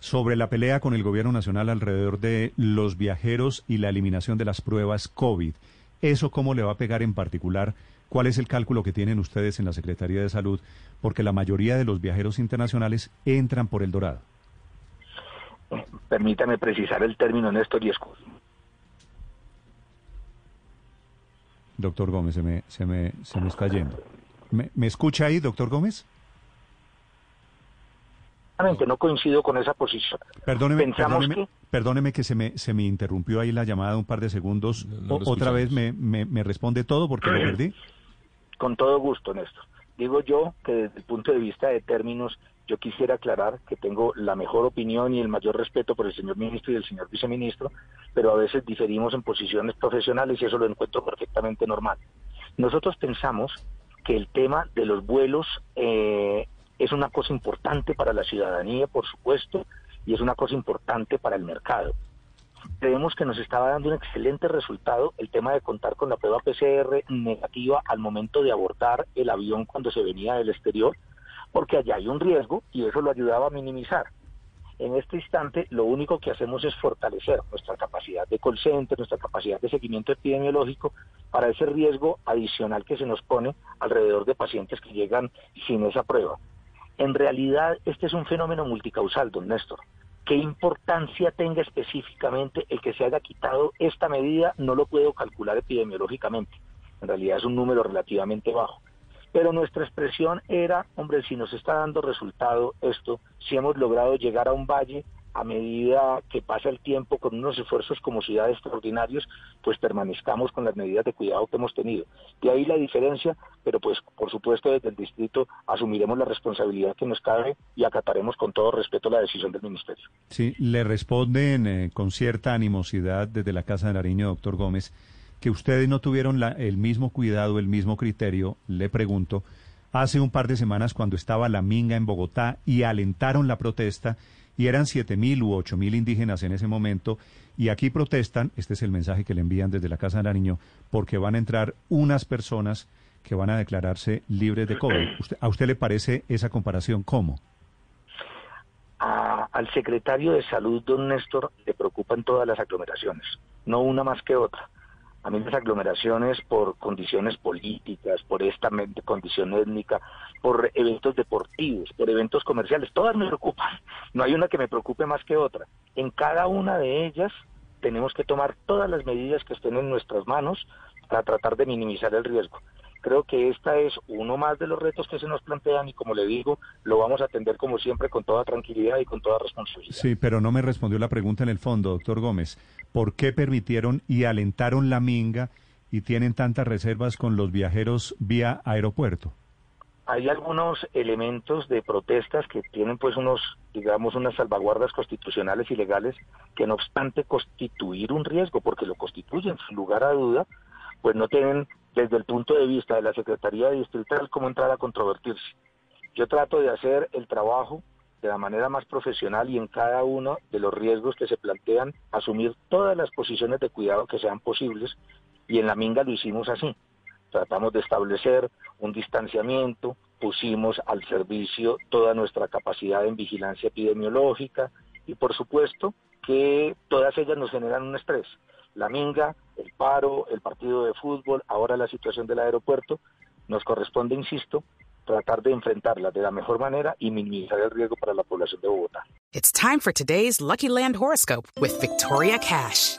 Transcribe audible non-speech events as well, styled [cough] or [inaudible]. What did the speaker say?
Sobre la pelea con el gobierno nacional alrededor de los viajeros y la eliminación de las pruebas COVID. ¿Eso cómo le va a pegar en particular? ¿Cuál es el cálculo que tienen ustedes en la Secretaría de Salud? Porque la mayoría de los viajeros internacionales entran por el Dorado. Permítame precisar el término, Néstor, y escudo. Doctor Gómez, se me, se me, se me está yendo. ¿Me, ¿Me escucha ahí, doctor Gómez? No coincido con esa posición. Perdóneme, que... perdóneme que se me, se me interrumpió ahí la llamada un par de segundos. Otra vez me, me, responde todo porque lo perdí. [clears throat] Con todo gusto, Néstor. Digo yo que desde el punto de vista de términos, yo quisiera aclarar que tengo la mejor opinión y el mayor respeto por el señor ministro y el señor viceministro, pero a veces diferimos en posiciones profesionales y eso lo encuentro perfectamente normal. Nosotros pensamos que el tema de los vuelos eh, es una cosa importante para la ciudadanía, por supuesto, y es una cosa importante para el mercado. Creemos que nos estaba dando un excelente resultado el tema de contar con la prueba PCR negativa al momento de abordar el avión cuando se venía del exterior, porque allá hay un riesgo y eso lo ayudaba a minimizar. En este instante, lo único que hacemos es fortalecer nuestra capacidad de call center, nuestra capacidad de seguimiento epidemiológico para ese riesgo adicional que se nos pone alrededor de pacientes que llegan sin esa prueba. En realidad, este es un fenómeno multicausal, don Néstor. ¿Qué importancia tenga específicamente el que se haya quitado esta medida? No lo puedo calcular epidemiológicamente. En realidad es un número relativamente bajo. Pero nuestra expresión era, hombre, si nos está dando resultado esto, si hemos logrado llegar a un valle a medida que pasa el tiempo con unos esfuerzos como ciudad extraordinarios, pues permanezcamos con las medidas de cuidado que hemos tenido. De ahí la diferencia, pero pues por supuesto desde el distrito asumiremos la responsabilidad que nos cabe y acataremos con todo respeto la decisión del ministerio. Sí, le responden eh, con cierta animosidad desde la Casa de Nariño, doctor Gómez, que ustedes no tuvieron el mismo cuidado, el mismo criterio, le pregunto, hace un par de semanas cuando estaba la minga en Bogotá y alentaron la protesta y eran siete mil u ocho mil indígenas en ese momento y aquí protestan, este es el mensaje que le envían desde la Casa de Nariño, porque van a entrar unas personas que van a declararse libres de COVID. ¿A usted le parece esa comparación cómo? al secretario de Salud, don Néstor, le preocupan todas las aglomeraciones, no una más que otra. A mí las aglomeraciones por condiciones políticas, por esta condición étnica, por eventos deportivos, por eventos comerciales, todas me preocupan. No hay una que me preocupe más que otra. En cada una de ellas tenemos que tomar todas las medidas que estén en nuestras manos para tratar de minimizar el riesgo. Creo que esta es uno más de los retos que se nos plantean y como le digo, lo vamos a atender como siempre con toda tranquilidad y con toda responsabilidad. Sí, pero no me respondió la pregunta en el fondo, doctor Gómez. ¿Por qué permitieron y alentaron la minga y tienen tantas reservas con los viajeros vía aeropuerto? Hay algunos elementos de protestas que tienen pues unos, digamos, unas salvaguardas constitucionales y legales que no obstante constituir un riesgo, porque lo constituyen sin lugar a duda, pues no tienen desde el punto de vista de la Secretaría Distrital cómo entrar a controvertirse. Yo trato de hacer el trabajo de la manera más profesional y en cada uno de los riesgos que se plantean, asumir todas las posiciones de cuidado que sean posibles y en la Minga lo hicimos así. Tratamos de establecer un distanciamiento, pusimos al servicio toda nuestra capacidad en vigilancia epidemiológica y por supuesto que todas ellas nos generan un estrés la minga, el paro, el partido de fútbol, ahora la situación del aeropuerto, nos corresponde, insisto, tratar de enfrentarla de la mejor manera y minimizar el riesgo para la población de Bogotá. It's time for today's Lucky Land horoscope with Victoria Cash.